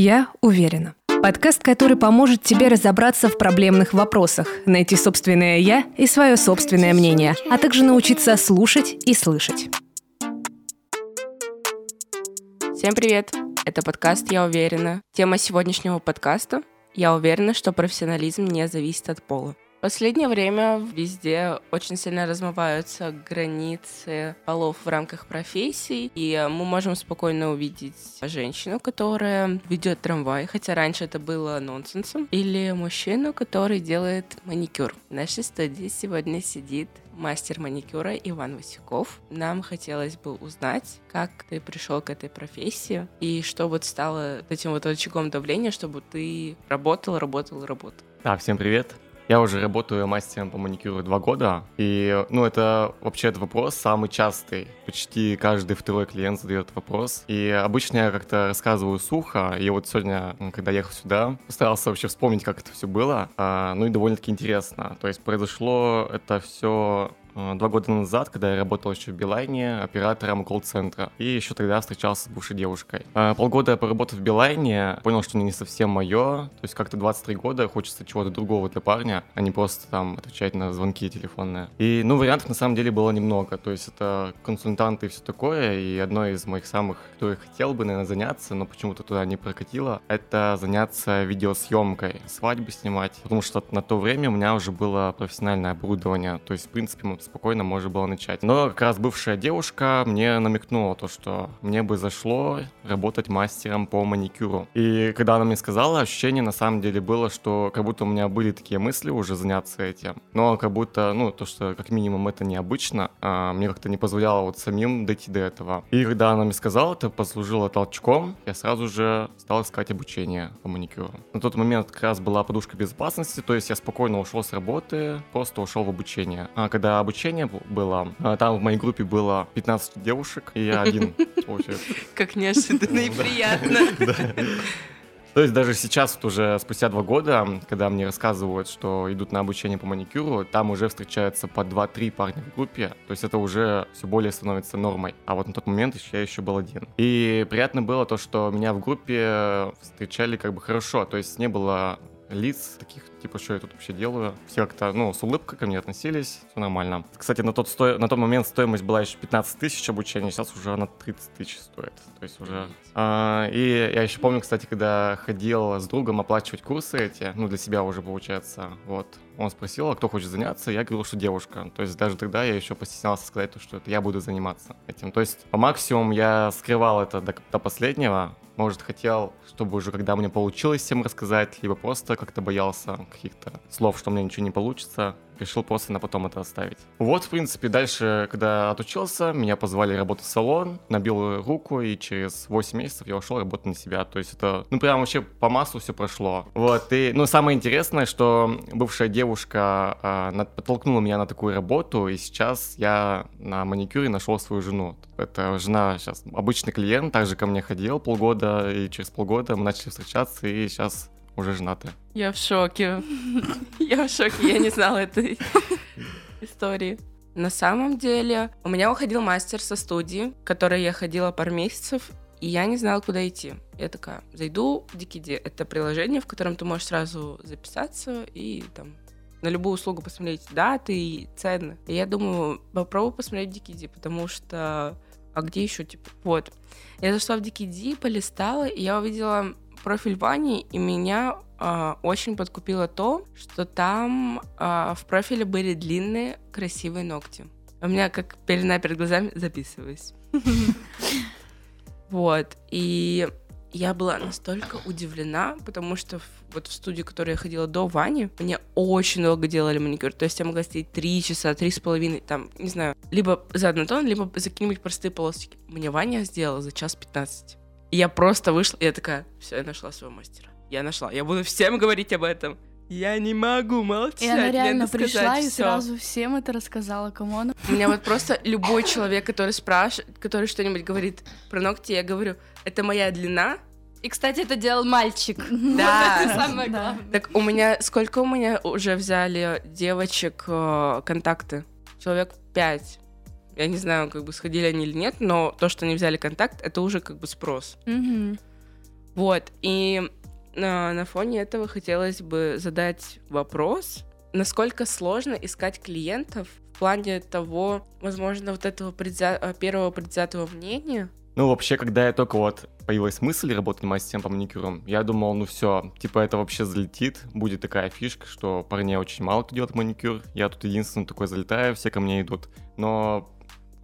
Я уверена. Подкаст, который поможет тебе разобраться в проблемных вопросах, найти собственное «я» и свое собственное мнение, а также научиться слушать и слышать. Всем привет! Это подкаст «Я уверена». Тема сегодняшнего подкаста «Я уверена, что профессионализм не зависит от пола». Последнее время везде очень сильно размываются границы полов в рамках профессий, и мы можем спокойно увидеть женщину, которая ведет трамвай, хотя раньше это было нонсенсом, или мужчину, который делает маникюр. В нашей студии сегодня сидит мастер маникюра Иван Васюков. Нам хотелось бы узнать, как ты пришел к этой профессии и что вот стало этим вот очагом давления, чтобы ты работал, работал, работал. Да, всем привет. Я уже работаю мастером по маникюру два года, и, ну, это вообще этот вопрос самый частый. Почти каждый второй клиент задает вопрос, и обычно я как-то рассказываю сухо, и вот сегодня, когда ехал сюда, постарался вообще вспомнить, как это все было, а, ну и довольно-таки интересно. То есть произошло это все два года назад, когда я работал еще в Билайне оператором колл-центра. И еще тогда встречался с бывшей девушкой. Э, полгода я поработал в Билайне, понял, что не совсем мое. То есть как-то 23 года хочется чего-то другого для парня, а не просто там отвечать на звонки телефонные. И, ну, вариантов на самом деле было немного. То есть это консультанты и все такое. И одно из моих самых, кто я хотел бы, наверное, заняться, но почему-то туда не прокатило, это заняться видеосъемкой, свадьбы снимать. Потому что на то время у меня уже было профессиональное оборудование. То есть, в принципе, спокойно можно было начать. Но как раз бывшая девушка мне намекнула то, что мне бы зашло работать мастером по маникюру. И когда она мне сказала, ощущение на самом деле было, что как будто у меня были такие мысли уже заняться этим. Но как будто, ну, то, что как минимум это необычно, а мне как-то не позволяло вот самим дойти до этого. И когда она мне сказала, это послужило толчком, я сразу же стал искать обучение по маникюру. На тот момент как раз была подушка безопасности, то есть я спокойно ушел с работы, просто ушел в обучение. А когда обучение было. А там в моей группе было 15 девушек, и я один, получается. Как неожиданно и приятно. То есть даже сейчас, вот уже спустя два года, когда мне рассказывают, что идут на обучение по маникюру, там уже встречаются по 2-3 парня в группе. То есть это уже все более становится нормой. А вот на тот момент я еще был один. И приятно было то, что меня в группе встречали как бы хорошо. То есть не было лиц таких, типа, что я тут вообще делаю. Все как-то, ну, с улыбкой ко мне относились, все нормально. Кстати, на тот, сто... на тот момент стоимость была еще 15 тысяч обучения, сейчас уже она 30 тысяч стоит. То есть уже... А, и я еще помню, кстати, когда ходил с другом оплачивать курсы эти, ну, для себя уже получается, вот. Он спросил, а кто хочет заняться, я говорил, что девушка. То есть даже тогда я еще постеснялся сказать, что это я буду заниматься этим. То есть по максимуму я скрывал это до, до последнего, может, хотел, чтобы уже когда мне получилось всем рассказать, либо просто как-то боялся каких-то слов, что у меня ничего не получится решил просто на потом это оставить. Вот, в принципе, дальше, когда отучился, меня позвали работать в салон, набил руку, и через 8 месяцев я ушел работать на себя. То есть это, ну, прям вообще по маслу все прошло. Вот, и, ну, самое интересное, что бывшая девушка э, подтолкнула меня на такую работу, и сейчас я на маникюре нашел свою жену. Это жена сейчас обычный клиент, также ко мне ходил полгода, и через полгода мы начали встречаться, и сейчас уже женаты. Я в шоке. Я в шоке, я не знала этой истории. На самом деле, у меня уходил мастер со студии, в которой я ходила пару месяцев, и я не знала, куда идти. Я такая, зайду в Дикиди. Это приложение, в котором ты можешь сразу записаться и там на любую услугу посмотреть даты и цены. И я думаю, попробую посмотреть Дикиди, потому что... А где еще, типа? Вот. Я зашла в Дикиди, полистала, и я увидела профиль Вани, и меня э, очень подкупило то, что там э, в профиле были длинные, красивые ногти. У меня как пелена перед глазами записывалась. Вот. И я была настолько удивлена, потому что в, вот в студию, в которой я ходила до Вани, мне очень долго делали маникюр. То есть я могла стоять три часа, три с половиной, там, не знаю, либо за однотон, либо за какие-нибудь простые полосочки. Мне Ваня сделала за час пятнадцать. И я просто вышла, и я такая, все, я нашла своего мастера. Я нашла. Я буду всем говорить об этом. Я не могу молчать. И она реально пришла и всё. сразу всем это рассказала, кому она. У меня вот просто любой человек, который спрашивает, который что-нибудь говорит про ногти, я говорю, это моя длина, и, кстати, это делал мальчик. Да. это самое главное. Так у меня, сколько у меня уже взяли девочек э, контакты? Человек пять. Я не знаю, как бы сходили они или нет, но то, что они взяли контакт, это уже как бы спрос. Вот, и на, на фоне этого хотелось бы задать вопрос, насколько сложно искать клиентов в плане того, возможно, вот этого предвзя... Э, первого предвзятого мнения. Ну, вообще, когда я только вот появилась мысль работать мастером по маникюрам, я думал, ну все, типа это вообще залетит, будет такая фишка, что парней очень мало кто делает маникюр, я тут единственный такой залетаю, все ко мне идут. Но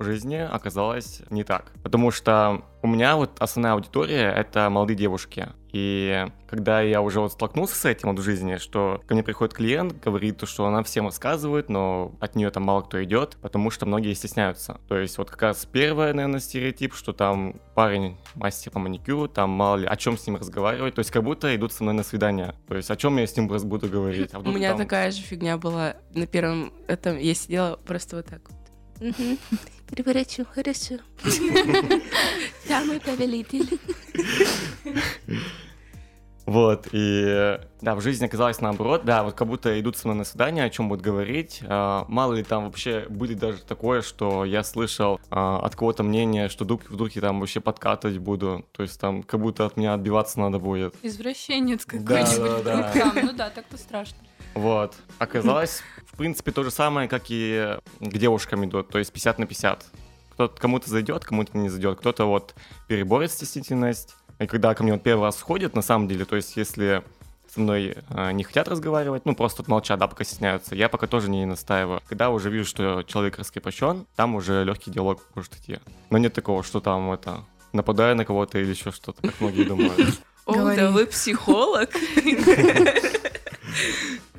жизни оказалось не так. Потому что у меня вот основная аудитория — это молодые девушки. И когда я уже вот столкнулся с этим вот в жизни, что ко мне приходит клиент, говорит, что она всем рассказывает, но от нее там мало кто идет, потому что многие стесняются. То есть вот как раз первое, наверное, стереотип, что там парень мастер по маникюру, там мало ли о чем с ним разговаривать. То есть как будто идут со мной на свидание. То есть о чем я с ним буду говорить. А У меня там... такая же фигня была на первом этом. Я сидела просто вот так. Переворачиваю, хорошо. Самый повелитель. Вот, и да, в жизни оказалось наоборот, да, вот как будто идут со мной на свидание, о чем будут говорить. А, мало ли там вообще будет даже такое, что я слышал а, от кого-то мнение, что вдруг, вдруг я там вообще подкатывать буду. То есть там как будто от меня отбиваться надо будет. Извращенец какой-нибудь. Да, да, да. Ну да, так-то страшно. Вот. Оказалось, в принципе, то же самое, как и к девушкам идут, то есть 50 на 50. Кто-то кому-то зайдет, кому-то не зайдет, кто-то вот переборет стеснительность. И когда ко мне вот первый раз ходят, на самом деле, то есть если со мной э, не хотят разговаривать, ну просто молчат, да, пока стесняются. Я пока тоже не настаиваю. Когда уже вижу, что человек раскрепощен, там уже легкий диалог может идти. Но нет такого, что там это нападаю на кого-то или еще что-то, как многие думают. О, да вы психолог.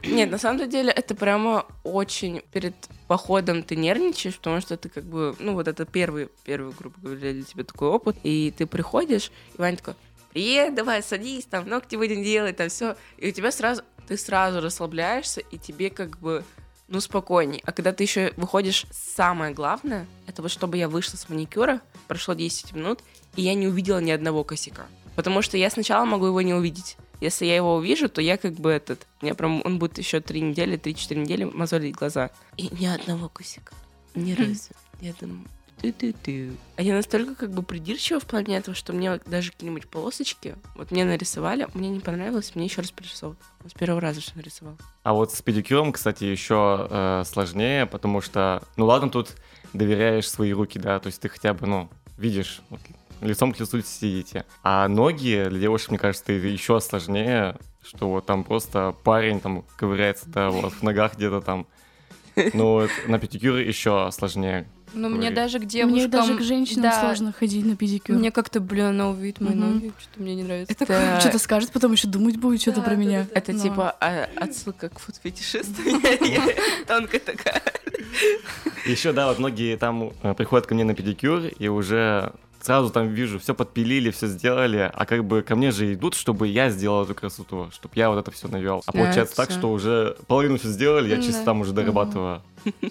Нет, на самом деле это прямо очень перед походом ты нервничаешь, потому что ты как бы, ну вот это первый, первый, грубо говоря, для тебя такой опыт, и ты приходишь, и Ваня такой, привет, давай, садись, там, ногти будем делать, там все, и у тебя сразу, ты сразу расслабляешься, и тебе как бы, ну, спокойней. А когда ты еще выходишь, самое главное, это вот чтобы я вышла с маникюра, прошло 10 минут, и я не увидела ни одного косяка. Потому что я сначала могу его не увидеть. Если я его увижу, то я как бы этот... Мне прям он будет еще три недели, три-четыре недели мозолить глаза. И ни одного косяка. Ни разу. Я думаю, ты-ты-ты. А я настолько как бы придирчива в плане этого, что мне даже какие-нибудь полосочки, вот мне нарисовали, мне не понравилось, мне еще раз пририсовал. с первого раза что нарисовал. А вот с педикюром, кстати, еще э, сложнее, потому что, ну ладно, тут доверяешь свои руки, да, то есть ты хотя бы, ну, видишь, вот, лицом к лицу сидите. А ноги для девушек, мне кажется, еще сложнее, что вот там просто парень там ковыряется, да, вот в ногах где-то там. Ну вот на педикюре еще сложнее. Ну, мне даже к девушкам... Мне даже к женщинам да. сложно ходить на педикюр. Мне как-то, блин, она увидит мои угу. ноги, что-то мне не нравится. Это что-то скажет, потом еще думать будет что-то про меня. Это типа а, отсылка к фуд-фетишисту. Тонкая такая. Еще, да, вот многие там э, приходят ко мне на педикюр и уже сразу там вижу, все подпилили, все сделали, а как бы ко мне же идут, чтобы я сделал эту красоту, чтобы я вот это все навел. А получается так, что уже половину все сделали, я чисто там уже дорабатываю.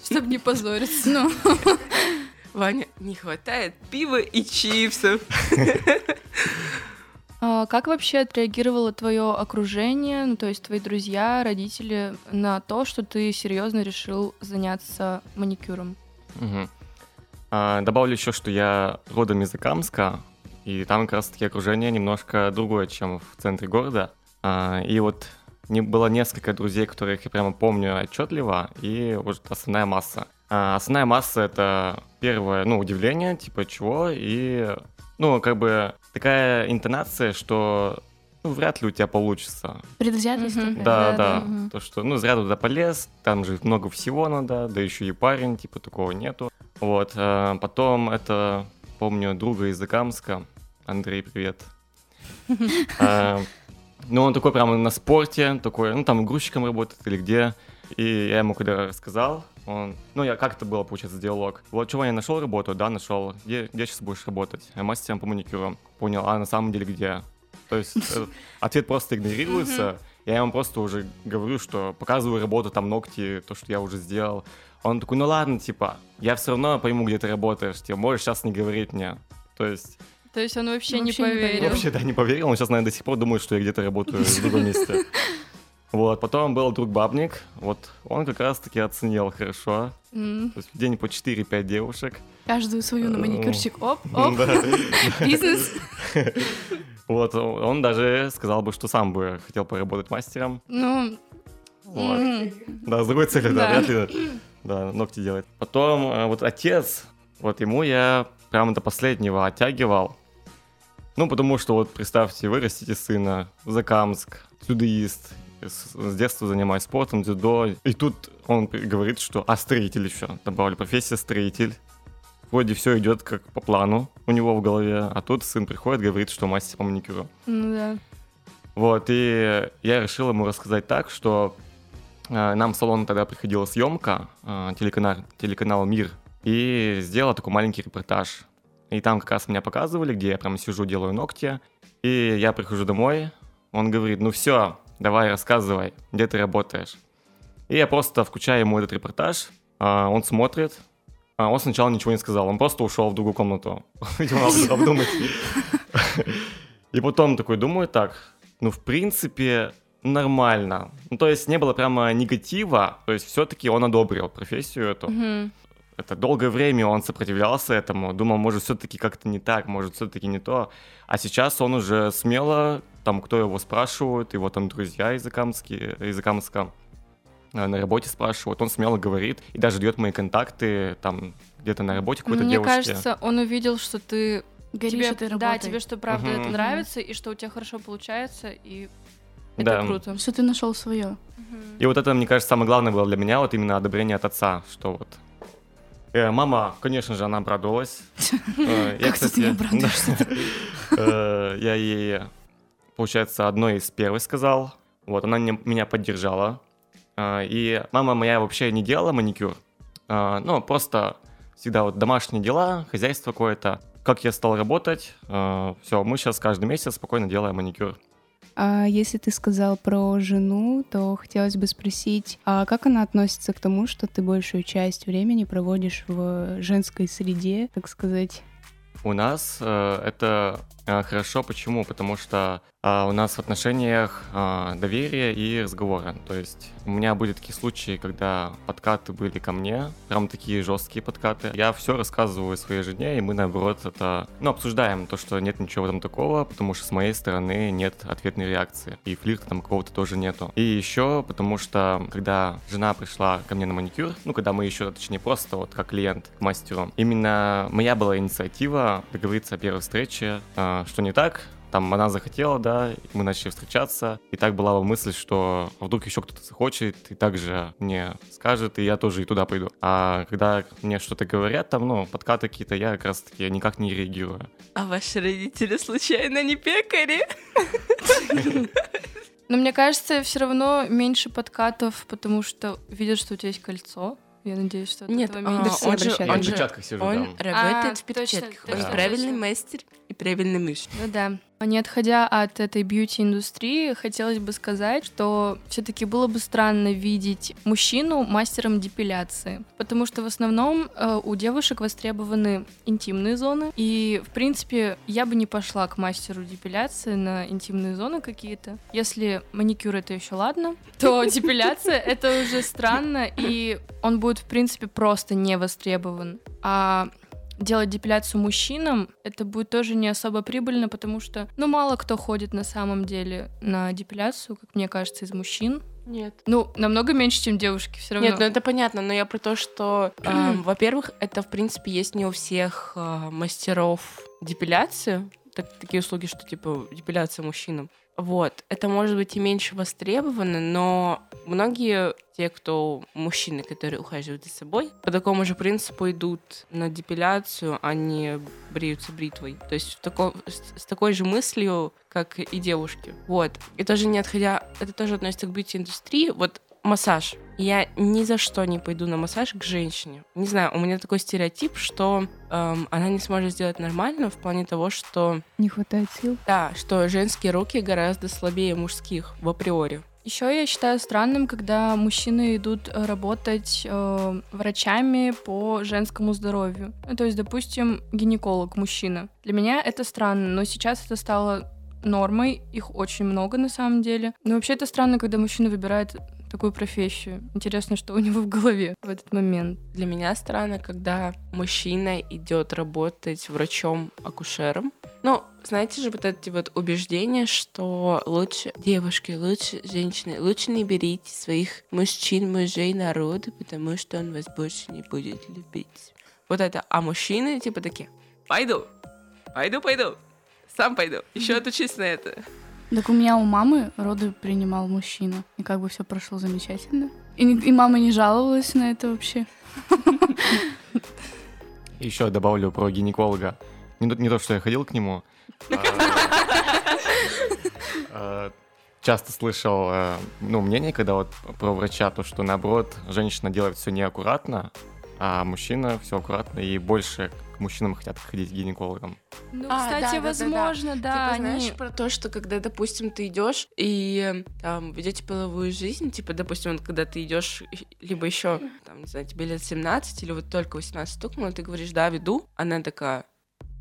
Чтобы не позориться. Ну. Ваня, не хватает пива и чипсов. А как вообще отреагировало твое окружение, ну то есть твои друзья, родители, на то, что ты серьезно решил заняться маникюром? Угу. А, добавлю еще, что я родом из Икамска, и там как раз-таки окружение немножко другое, чем в центре города. А, и вот не, было несколько друзей, которых я прямо помню отчетливо, и вот основная масса. А, основная масса — это первое, ну, удивление, типа, чего, и, ну, как бы такая интонация, что ну, вряд ли у тебя получится. Предвзятость? Mm-hmm. Да, да. да. Mm-hmm. То, что, ну, зря туда полез, там же много всего надо, да еще и парень, типа, такого нету. Вот, а потом это, помню, друга из Икамска, Андрей, привет. А, ну, он такой прямо на спорте, такой, ну, там грузчиком работает или где. И я ему когда рассказал, он, ну, я как это было, получается, диалог. Вот, чего я нашел работу, да, нашел. Где, где сейчас будешь работать? Я мастером по маникюру. Понял, а на самом деле где? То есть ответ просто игнорируется. Я ему просто уже говорю, что показываю работу, там ногти, то, что я уже сделал. Он такой, ну ладно, типа, я все равно пойму, где ты работаешь, типа, можешь сейчас не говорить мне. То есть... То есть он вообще, вообще не поверил? Вообще, да, не поверил. Он сейчас, наверное, до сих пор думает, что я где-то работаю в другом месте. Вот, потом был друг Бабник, вот он как раз-таки оценил хорошо. То есть в день по 4-5 девушек. Каждую свою на Э, маникюрчик. Оп, оп, Да. бизнес. Вот, он даже сказал бы, что сам бы хотел поработать мастером. Ну, Вот. Да, с другой целью, да, Да. вряд ли да, ногти делать. Потом э, вот отец, вот ему я прямо до последнего оттягивал. Ну, потому что вот представьте, вы растите сына, Закамск, дзюдоист, с, с детства занимаюсь спортом, дзюдо. И тут он говорит, что а строитель еще, добавлю, профессия строитель. Вроде все идет как по плану у него в голове, а тут сын приходит, говорит, что мастер по маникюру. ну да. Вот, и я решил ему рассказать так, что нам в салон тогда приходила съемка, э, телеканал, телеканал «Мир», и сделал такой маленький репортаж. И там как раз меня показывали, где я прям сижу, делаю ногти, и я прихожу домой, он говорит, ну все, давай рассказывай, где ты работаешь. И я просто включаю ему этот репортаж, а, он смотрит, а он сначала ничего не сказал, он просто ушел в другую комнату. И потом такой думаю, так, ну, в принципе, нормально. Ну, то есть не было прямо негатива, то есть все-таки он одобрил профессию эту. Мгм. Это долгое время он сопротивлялся этому, думал, может, все-таки как-то не так, может, все-таки не то. А сейчас он уже смело, там, кто его спрашивает, его там друзья из Акамски, из Акамска э, на работе спрашивают, он смело говорит и даже дает мои контакты, там, где-то на работе какой-то Мне девушке. кажется, он увидел, что ты Горишь тебе, этой да, работой. тебе что правда Мгм. это нравится и что у тебя хорошо получается и это Да. круто. Что ты нашел свое. И вот это, мне кажется, самое главное было для меня, вот именно одобрение от отца, что вот... Э, мама, конечно же, она обрадовалась. Э, Я, Как ты не обрадуешься? Э, Я ей, получается, одной из первой сказал. Вот, она меня поддержала. Э, И мама моя вообще не делала маникюр. Ну, просто всегда вот домашние дела, хозяйство какое-то. Как я стал работать, все, мы сейчас каждый месяц спокойно делаем маникюр. А если ты сказал про жену, то хотелось бы спросить, а как она относится к тому, что ты большую часть времени проводишь в женской среде, так сказать? У нас э, это хорошо. Почему? Потому что э, у нас в отношениях э, доверие и разговоры. То есть у меня были такие случаи, когда подкаты были ко мне, прям такие жесткие подкаты. Я все рассказываю своей жене, и мы наоборот это, ну, обсуждаем то, что нет ничего этом такого, потому что с моей стороны нет ответной реакции. И флирта там какого-то тоже нету. И еще потому что, когда жена пришла ко мне на маникюр, ну, когда мы еще, точнее, просто вот как клиент к мастеру, именно моя была инициатива договориться о первой встрече, а, что не так, там она захотела, да, и мы начали встречаться, и так была мысль, что вдруг еще кто-то захочет, и также мне скажет, и я тоже и туда пойду. А когда мне что-то говорят, там, ну, подкаты какие-то, я как раз-таки никак не реагирую. А ваши родители случайно не пекари? Но мне кажется, все равно меньше подкатов, потому что видят, что у тебя есть кольцо. Я надеюсь, что Нет, этого а, меньше. все он же, он в же, перчатках сижу он там. работает А, в точно, перчатках. Он точно, правильный точно. мастер и правильный муж. Ну да. Не отходя от этой бьюти-индустрии, хотелось бы сказать, что все-таки было бы странно видеть мужчину мастером депиляции, потому что в основном э, у девушек востребованы интимные зоны, и, в принципе, я бы не пошла к мастеру депиляции на интимные зоны какие-то. Если маникюр это еще ладно, то депиляция это уже странно, и он будет, в принципе, просто не востребован. А делать депиляцию мужчинам, это будет тоже не особо прибыльно, потому что, ну, мало кто ходит на самом деле на депиляцию, как мне кажется, из мужчин. Нет. Ну, намного меньше, чем девушки, все равно. Нет, ну это понятно, но я про то, что, эм, во-первых, это, в принципе, есть не у всех э, мастеров депиляции, так- такие услуги, что, типа, депиляция мужчинам. Вот, это может быть и меньше востребовано, но многие те, кто мужчины, которые ухаживают за собой, по такому же принципу идут на депиляцию, а не бреются бритвой. То есть в тако- с, такой же мыслью, как и девушки. Вот. И тоже не отходя, это тоже относится к бьюти-индустрии. Вот массаж. Я ни за что не пойду на массаж к женщине. Не знаю, у меня такой стереотип, что эм, она не сможет сделать нормально в плане того, что Не хватает сил? да, что женские руки гораздо слабее мужских в априори. Еще я считаю странным, когда мужчины идут э, работать э, врачами по женскому здоровью. Ну, то есть, допустим, гинеколог мужчина. Для меня это странно, но сейчас это стало нормой, их очень много на самом деле. Но вообще это странно, когда мужчина выбирает такую профессию. Интересно, что у него в голове в этот момент. Для меня странно, когда мужчина идет работать врачом-акушером. Ну, знаете же, вот эти вот убеждения, что лучше девушки, лучше женщины, лучше не берите своих мужчин, мужей народа, потому что он вас больше не будет любить. Вот это. А мужчины типа такие, пойду, пойду, пойду, сам пойду, еще отучись на это. Так у меня у мамы роды принимал мужчина, и как бы все прошло замечательно. И, и мама не жаловалась на это вообще. Еще добавлю про гинеколога. Не, не то, что я ходил к нему. а, а, Часто слышал э, ну, мнение, когда вот про врача, то, что наоборот, женщина делает все неаккуратно, а мужчина все аккуратно, и больше к мужчинам хотят ходить к гинекологам. Ну, А, кстати, да-да-да-да. возможно, да. типа, знаешь, они- про то, что когда, допустим, ты идешь и там ведете половую жизнь, типа, допустим, вот, когда ты идешь, либо еще, там, не знаю, тебе лет 17 или вот только 18 стукнуло, ты говоришь, да, веду, она такая,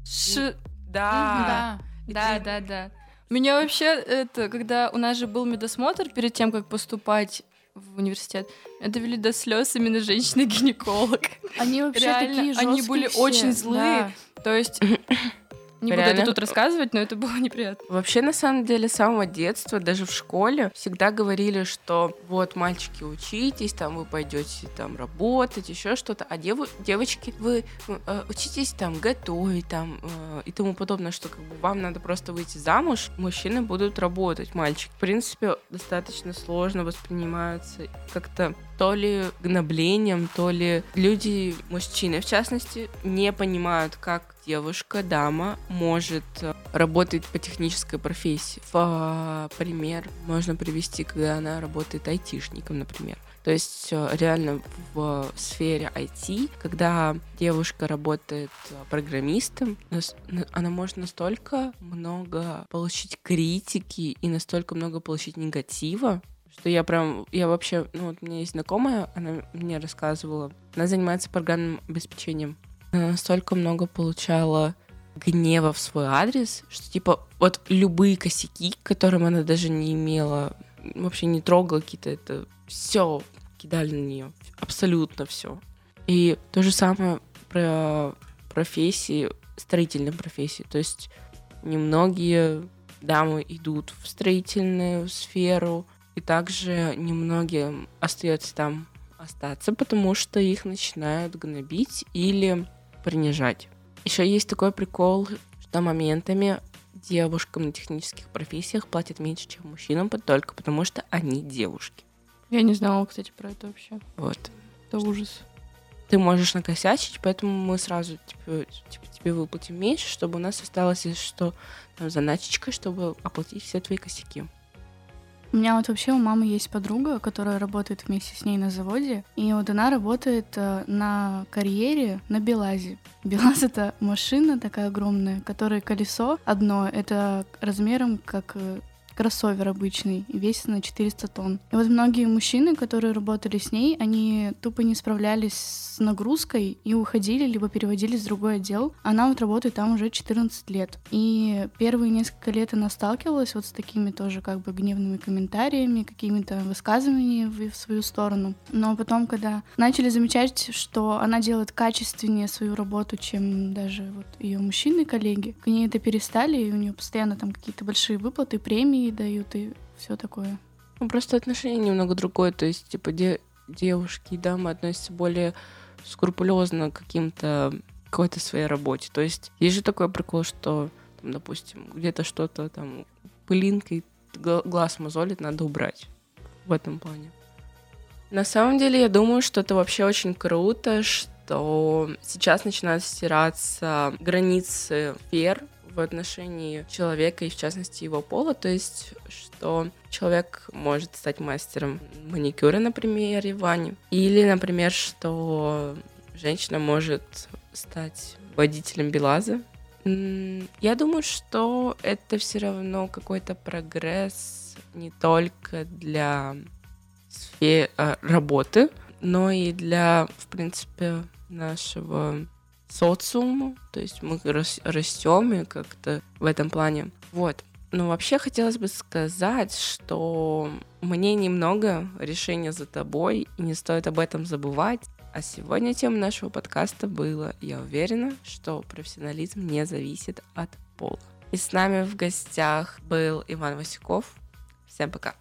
Ш- да, И Да, ты- да, да. Меня вообще это, когда у нас же был медосмотр перед тем, как поступать в университет, меня довели до слез именно женщина-гинеколог. Они вообще Реально, такие они жесткие были все, очень злые. да. То есть, не буду Реально? это тут рассказывать, но это было неприятно. Вообще, на самом деле, с самого детства, даже в школе, всегда говорили, что вот, мальчики, учитесь, там вы пойдете там работать, еще что-то, а деву- девочки, вы э, учитесь там готовить там э, и тому подобное, что как бы вам надо просто выйти замуж, мужчины будут работать, мальчик. В принципе, достаточно сложно воспринимаются как-то то ли гноблением, то ли люди, мужчины в частности, не понимают, как девушка, дама может э, работать по технической профессии. В э, пример можно привести, когда она работает айтишником, например. То есть э, реально в сфере IT, когда девушка работает программистом, она может настолько много получить критики и настолько много получить негатива, что я прям, я вообще, ну вот у меня есть знакомая, она мне рассказывала, она занимается программным обеспечением. Настолько много получала гнева в свой адрес, что типа вот любые косяки, к которым она даже не имела, вообще не трогала какие-то, это все кидали на нее, абсолютно все. И то же самое про профессии, строительные профессии. То есть немногие дамы идут в строительную сферу, и также немногим остается там остаться, потому что их начинают гнобить или принижать. Еще есть такой прикол, что моментами девушкам на технических профессиях платят меньше, чем мужчинам, только потому что они девушки. Я не знала, кстати, про это вообще. Вот. Это ужас. Ты можешь накосячить, поэтому мы сразу типа, типа, тебе выплатим меньше, чтобы у нас осталось, что, там, заначечка, чтобы оплатить все твои косяки. У меня вот вообще у мамы есть подруга, которая работает вместе с ней на заводе, и вот она работает э, на карьере на Белазе. Белаз — это машина такая огромная, которой колесо одно, это размером как э, кроссовер обычный, весит на 400 тонн. И вот многие мужчины, которые работали с ней, они тупо не справлялись с нагрузкой и уходили, либо переводились в другой отдел. Она вот работает там уже 14 лет. И первые несколько лет она сталкивалась вот с такими тоже как бы гневными комментариями, какими-то высказываниями в свою сторону. Но потом, когда начали замечать, что она делает качественнее свою работу, чем даже вот ее мужчины-коллеги, к ней это перестали, и у нее постоянно там какие-то большие выплаты, премии дают и все такое. Ну, просто отношение немного другое. То есть, типа, де- девушки и дамы относятся более скрупулезно к каким-то какой-то своей работе. То есть, есть же такой прикол, что, там, допустим, где-то что-то там пылинкой гла- глаз мозолит, надо убрать в этом плане. На самом деле, я думаю, что это вообще очень круто, что сейчас начинают стираться границы сфер в отношении человека и, в частности, его пола. То есть, что человек может стать мастером маникюра, например, Вани. Или, например, что женщина может стать водителем Белаза. Я думаю, что это все равно какой-то прогресс не только для сферы работы, но и для, в принципе, нашего социума. То есть мы растем и как-то в этом плане. Вот. Ну, вообще хотелось бы сказать, что мне немного, решение за тобой, и не стоит об этом забывать. А сегодня тема нашего подкаста была «Я уверена, что профессионализм не зависит от пола». И с нами в гостях был Иван Васюков. Всем пока.